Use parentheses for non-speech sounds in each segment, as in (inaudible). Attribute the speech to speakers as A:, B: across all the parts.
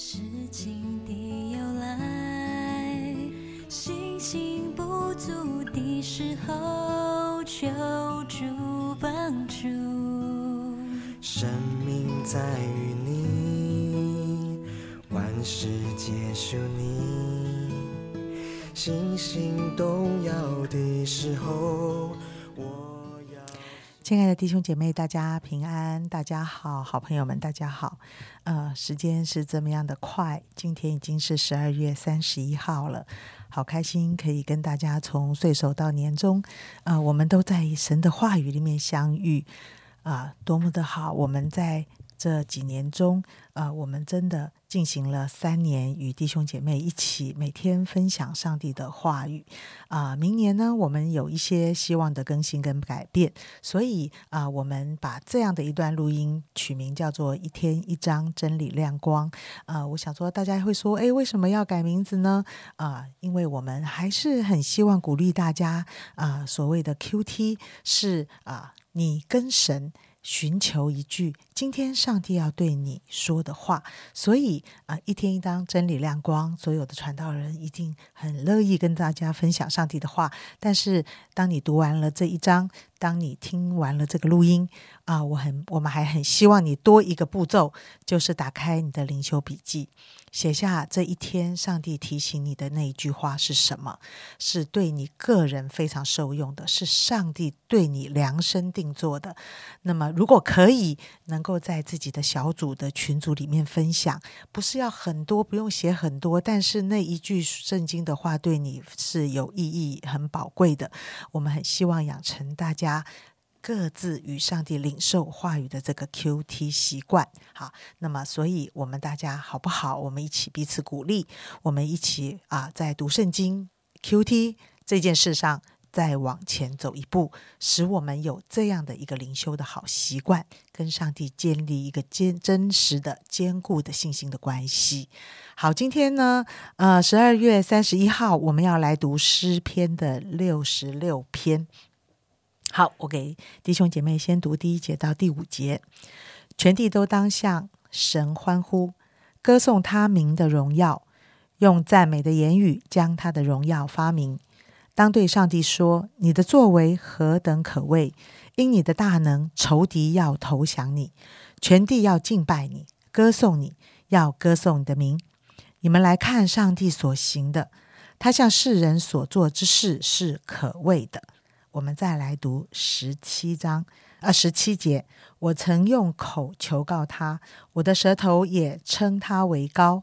A: 事情的由来，信心不足的时候，求助帮助。
B: 生命在于你，万事皆属你。信心动摇的时候，
C: 亲爱的弟兄姐妹，大家平安，大家好，好朋友们，大家好。呃，时间是这么样的快，今天已经是十二月三十一号了，好开心可以跟大家从岁首到年终，呃，我们都在神的话语里面相遇，啊、多么的好！我们在这几年中，呃，我们真的进行了三年，与弟兄姐妹一起每天分享上帝的话语。啊、明年呢，我们有一些希望的更新跟改变，所以啊、我们把这样的一段录音取名叫做“一天一张真理亮光”。啊、我想说，大家会说，诶，为什么要改名字呢？啊、因为我们还是很希望鼓励大家啊、所谓的 QT 是啊、你跟神。寻求一句今天上帝要对你说的话，所以啊、一天一当真理亮光，所有的传道人一定很乐意跟大家分享上帝的话。但是，当你读完了这一章，当你听完了这个录音啊、我很我们还很希望你多一个步骤，就是打开你的灵修笔记，写下这一天上帝提醒你的那一句话是什么，是对你个人非常受用的，是上帝对你量身定做的。那么，如果可以，能够在自己的小组的群组里面分享，不是要很多，不用写很多，但是那一句圣经的话对你是有意义、很宝贵的。我们很希望养成大家。各自与上帝领受话语的这个 QT 习惯，好，那么所以我们大家好不好？我们一起彼此鼓励，我们一起啊，在读圣经 QT 这件事上再往前走一步，使我们有这样的一个灵修的好习惯，跟上帝建立一个坚真实的、坚固的信心的关系。好，今天呢，呃，十二月三十一号，我们要来读诗篇的六十六篇。好，我给弟兄姐妹先读第一节到第五节。全地都当向神欢呼，歌颂他名的荣耀，用赞美的言语将他的荣耀发明。当对上帝说：“你的作为何等可畏！因你的大能，仇敌要投降你，全地要敬拜你，歌颂你，要歌颂你的名。你们来看上帝所行的，他向世人所做之事是可畏的。”我们再来读十七章，二，十七节。我曾用口求告他，我的舌头也称他为高。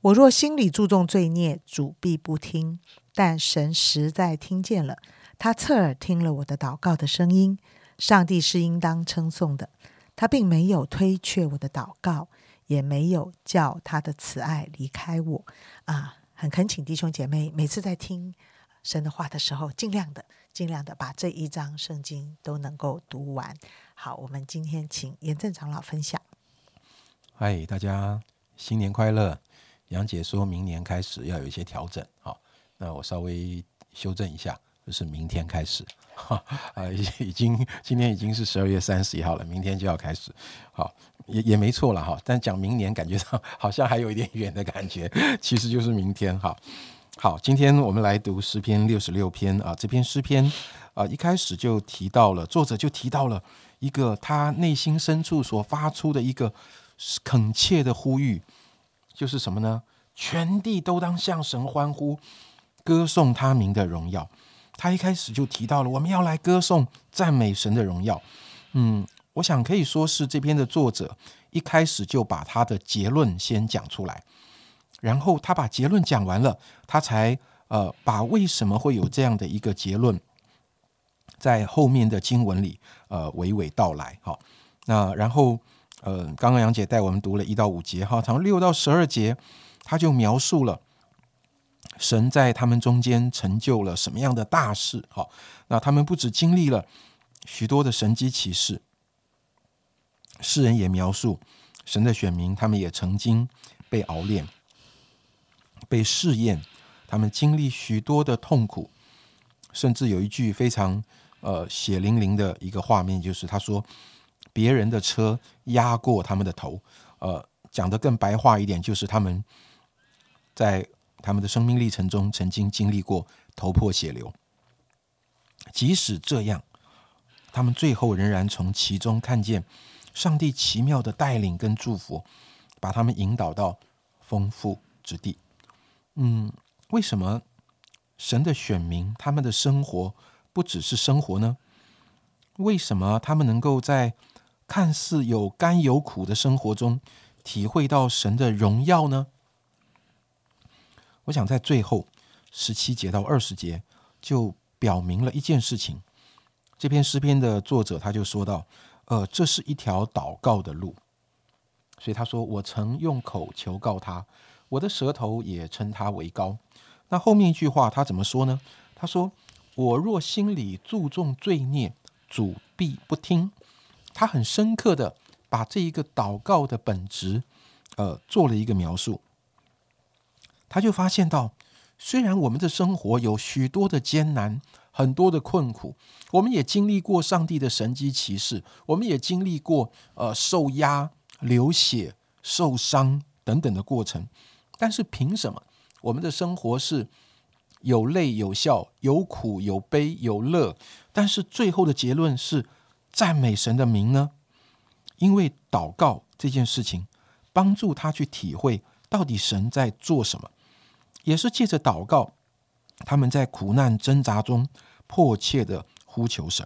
C: 我若心里注重罪孽，主必不听。但神实在听见了，他侧耳听了我的祷告的声音。上帝是应当称颂的，他并没有推却我的祷告，也没有叫他的慈爱离开我。啊，很恳请弟兄姐妹，每次在听神的话的时候，尽量的、尽量的把这一章圣经都能够读完。好，我们今天请严正长老分享。
D: 嗨，大家新年快乐！杨姐说明年开始要有一些调整，好，那我稍微修正一下，就是明天开始，哈 (laughs) 啊，已经今天已经是十二月三十一号了，明天就要开始，好，也也没错了哈，但讲明年感觉上好像还有一点远的感觉，其实就是明天哈。好今天我们来读诗篇六十六篇啊，这篇诗篇啊一开始就提到了，作者就提到了一个他内心深处所发出的一个恳切的呼吁，就是什么呢？全地都当向神欢呼，歌颂他名的荣耀。他一开始就提到了，我们要来歌颂、赞美神的荣耀。嗯，我想可以说是这篇的作者一开始就把他的结论先讲出来，然后他把结论讲完了，他才呃把为什么会有这样的一个结论，在后面的经文里呃娓娓道来。好，那然后呃，刚刚杨姐带我们读了一到五节哈，从六到十二节，他就描述了神在他们中间成就了什么样的大事。好，那他们不止经历了许多的神机骑士，世人也描述神的选民，他们也曾经被熬炼、被试验，他们经历许多的痛苦，甚至有一句非常呃血淋淋的一个画面，就是他说别人的车压过他们的头，呃，讲得更白话一点，就是他们在他们的生命历程中曾经经历过头破血流。即使这样，他们最后仍然从其中看见上帝奇妙的带领跟祝福，把他们引导到丰富之地。嗯，为什么神的选民他们的生活不只是生活呢？为什么他们能够在看似有甘有苦的生活中体会到神的荣耀呢？我想在最后十七节到二十节就表明了一件事情。这篇诗篇的作者他就说到：“呃，这是一条祷告的路。”所以他说：“我曾用口求告他，我的舌头也称他为高。”那后面一句话他怎么说呢？他说：“我若心里注重罪孽。”主必不听，他很深刻的把这一个祷告的本质，呃，做了一个描述。他就发现到，虽然我们的生活有许多的艰难，很多的困苦，我们也经历过上帝的神机骑士，我们也经历过呃受压、流血、受伤等等的过程，但是凭什么我们的生活是？有泪有笑，有苦有悲有乐，但是最后的结论是赞美神的名呢？因为祷告这件事情，帮助他去体会到底神在做什么，也是借着祷告，他们在苦难挣扎中迫切的呼求神。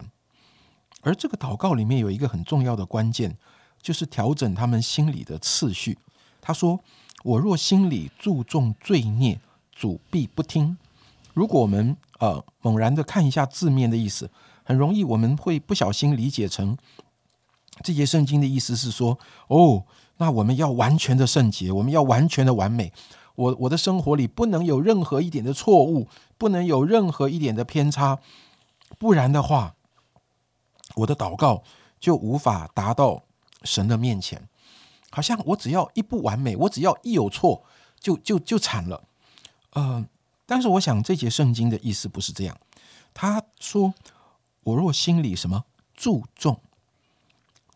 D: 而这个祷告里面有一个很重要的关键，就是调整他们心里的次序。他说：“我若心里注重罪孽，主必不听。”如果我们呃猛然的看一下字面的意思，很容易我们会不小心理解成这节圣经的意思是说，哦，那我们要完全的圣洁，我们要完全的完美，我我的生活里不能有任何一点的错误，不能有任何一点的偏差，不然的话，我的祷告就无法达到神的面前。好像我只要一不完美，我只要一有错，就就就惨了，嗯。但是我想，这节圣经的意思不是这样。他说：“我若心里什么注重，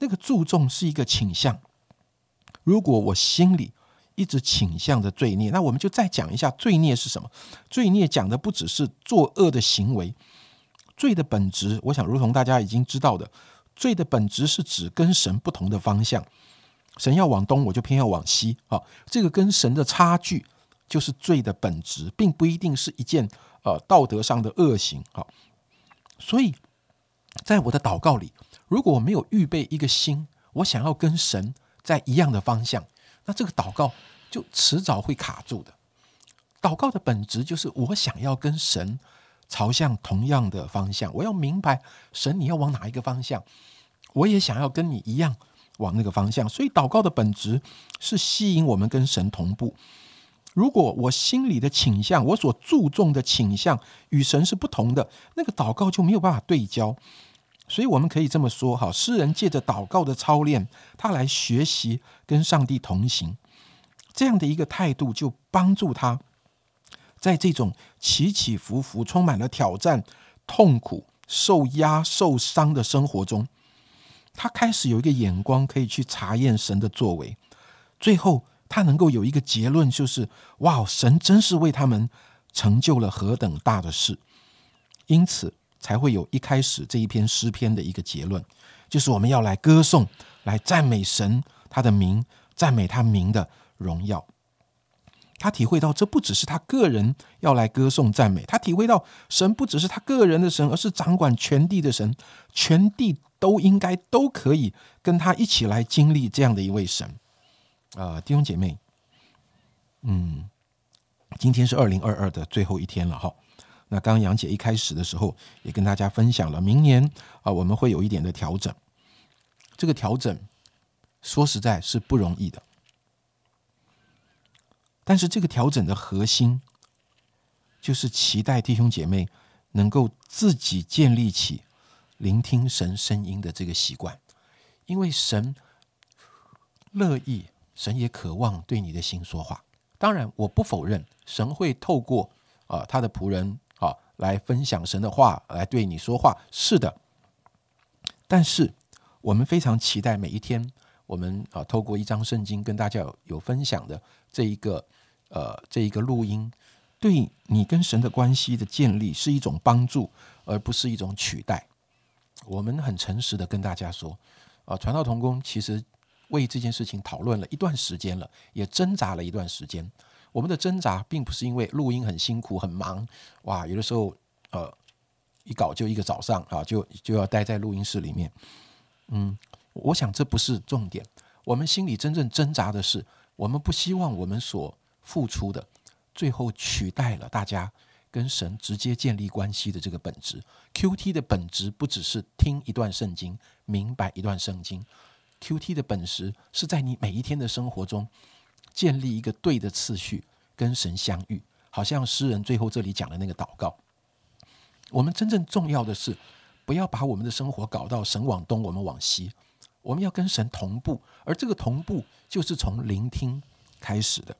D: 那个注重是一个倾向。如果我心里一直倾向着罪孽，那我们就再讲一下罪孽是什么。罪孽讲的不只是作恶的行为，罪的本质，我想如同大家已经知道的，罪的本质是指跟神不同的方向。神要往东，我就偏要往西啊。这个跟神的差距。”就是罪的本质，并不一定是一件呃道德上的恶行啊。所以，在我的祷告里，如果我没有预备一个心，我想要跟神在一样的方向，那这个祷告就迟早会卡住的。祷告的本质就是我想要跟神朝向同样的方向，我要明白神你要往哪一个方向，我也想要跟你一样往那个方向。所以，祷告的本质是吸引我们跟神同步。如果我心里的倾向，我所注重的倾向与神是不同的，那个祷告就没有办法对焦。所以我们可以这么说：哈，诗人借着祷告的操练，他来学习跟上帝同行，这样的一个态度，就帮助他在这种起起伏伏、充满了挑战、痛苦、受压、受伤的生活中，他开始有一个眼光，可以去查验神的作为，最后。他能够有一个结论，就是哇，神真是为他们成就了何等大的事，因此才会有一开始这一篇诗篇的一个结论，就是我们要来歌颂、来赞美神他的名，赞美他名的荣耀。他体会到，这不只是他个人要来歌颂赞美，他体会到神不只是他个人的神，而是掌管全地的神，全地都应该都可以跟他一起来经历这样的一位神。啊，弟兄姐妹，嗯，今天是二零二二的最后一天了哈。那刚杨姐一开始的时候也跟大家分享了，明年啊我们会有一点的调整。这个调整说实在是不容易的，但是这个调整的核心就是期待弟兄姐妹能够自己建立起聆听神声音的这个习惯，因为神乐意。神也渴望对你的心说话。当然，我不否认神会透过啊他的仆人啊来分享神的话，来对你说话。是的，但是我们非常期待每一天我们啊透过一张圣经跟大家有有分享的这一个呃这一个录音，对你跟神的关系的建立是一种帮助，而不是一种取代。我们很诚实的跟大家说，啊，传道同工其实为这件事情讨论了一段时间了，也挣扎了一段时间。我们的挣扎并不是因为录音很辛苦很忙，哇，有的时候呃一搞就一个早上啊，就就要待在录音室里面。嗯，我想这不是重点。我们心里真正挣扎的是，我们不希望我们所付出的最后取代了大家跟神直接建立关系的这个本质。Q T 的本质不只是听一段圣经，明白一段圣经。Q T 的本质是在你每一天的生活中。建立一个对的次序，跟神相遇，好像诗人最后这里讲的那个祷告。我们真正重要的是，不要把我们的生活搞到神往东，我们往西。我们要跟神同步，而这个同步就是从聆听开始的。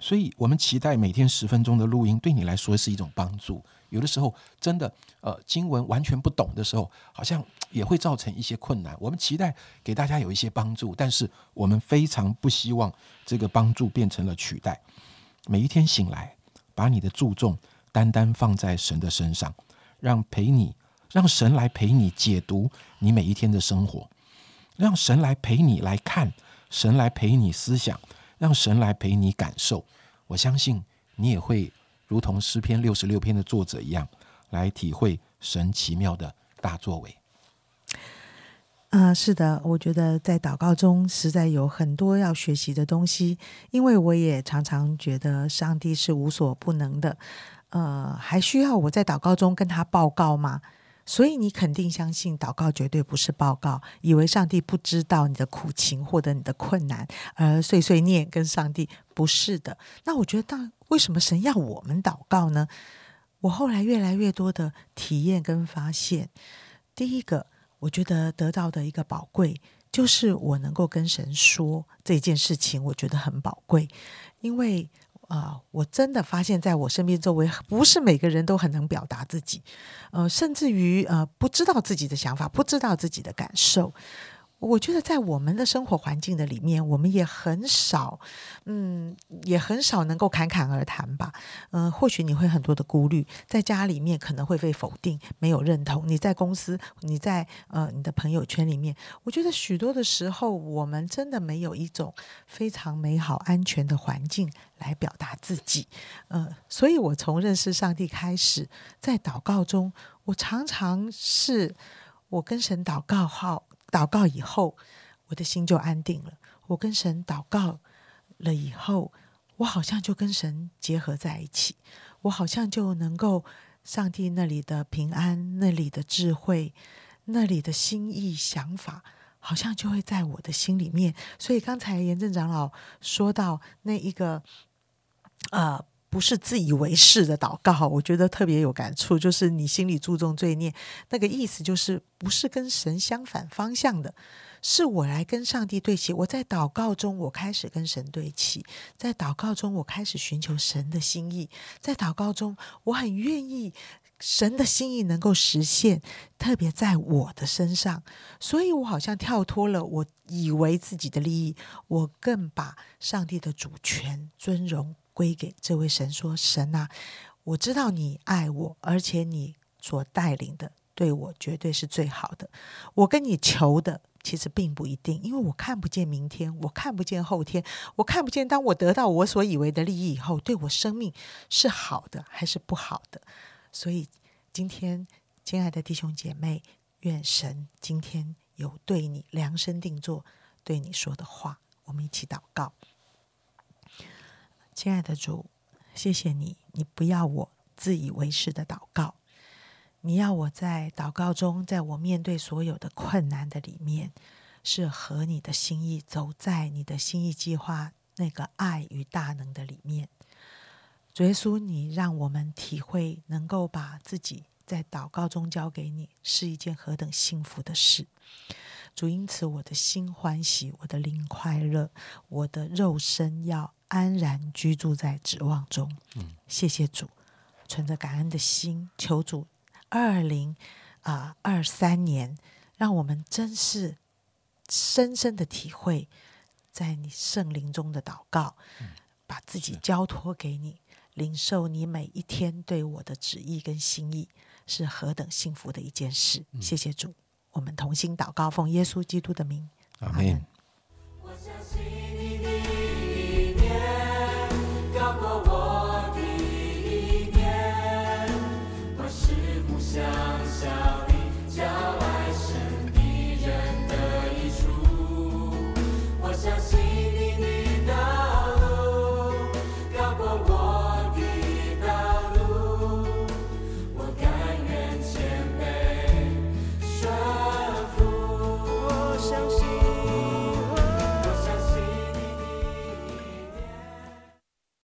D: 所以，我们期待每天十分钟的录音，对你来说是一种帮助。有的时候，真的，呃，经文完全不懂的时候，好像也会造成一些困难。我们期待给大家有一些帮助，但是我们非常不希望这个帮助变成了取代。每一天醒来，把你的注重单单放在神的身上，让陪你，让神来陪你解读你每一天的生活，让神来陪你来看，神来陪你思想。让神来陪你感受，我相信你也会如同诗篇六十六篇的作者一样，来体会神奇妙的大作为。
C: 啊，是的，我觉得在祷告中实在有很多要学习的东西，因为我也常常觉得上帝是无所不能的，呃，还需要我在祷告中跟他报告吗？所以你肯定相信，祷告绝对不是报告，以为上帝不知道你的苦情或者你的困难，而碎碎念跟上帝不是的。那我觉得，当为什么神要我们祷告呢？我后来越来越多的体验跟发现，第一个，我觉得得到的一个宝贵，就是我能够跟神说这件事情，我觉得很宝贵，因为。啊，我真的发现，在我身边周围，不是每个人都很能表达自己，呃，甚至于呃，不知道自己的想法，不知道自己的感受。我觉得在我们的生活环境的里面，我们也很少，嗯，也很少能够侃侃而谈吧。嗯，或许你会很多的顾虑，在家里面可能会被否定，没有认同；你在公司，你在呃你的朋友圈里面，我觉得许多的时候，我们真的没有一种非常美好、安全的环境来表达自己。呃，所以我从认识上帝开始，在祷告中，我常常是我跟神祷告后。祷告以后，我的心就安定了。我跟神祷告了以后，我好像就跟神结合在一起。我好像就能够上帝那里的平安、那里的智慧、那里的心意想法，好像就会在我的心里面。所以刚才严正长老说到那一个，呃。不是自以为是的祷告，我觉得特别有感触。就是你心里注重罪孽，那个意思就是不是跟神相反方向的，是我来跟上帝对齐。我在祷告中，我开始跟神对齐；在祷告中，我开始寻求神的心意；在祷告中，我很愿意神的心意能够实现，特别在我的身上。所以我好像跳脱了我以为自己的利益，我更把上帝的主权尊荣。归给这位神说：“神啊，我知道你爱我，而且你所带领的对我绝对是最好的。我跟你求的其实并不一定，因为我看不见明天，我看不见后天，我看不见当我得到我所以为的利益以后，对我生命是好的还是不好的。所以今天，亲爱的弟兄姐妹，愿神今天有对你量身定做对你说的话，我们一起祷告。”亲爱的主，谢谢你，你不要我自以为是的祷告，你要我在祷告中，在我面对所有的困难的里面，是合你的心意，走在你的心意计划那个爱与大能的里面。主耶稣，你让我们体会，能够把自己在祷告中交给你，是一件何等幸福的事。主因此，我的心欢喜，我的灵快乐，我的肉身要安然居住在指望中。嗯，谢谢主，存着感恩的心，求主二零啊二三年，让我们真是深深的体会，在你圣灵中的祷告，把自己交托给你，领受你每一天对我的旨意跟心意，是何等幸福的一件事。谢谢主。我们同心祷告，奉耶稣基督的名，
E: 阿门。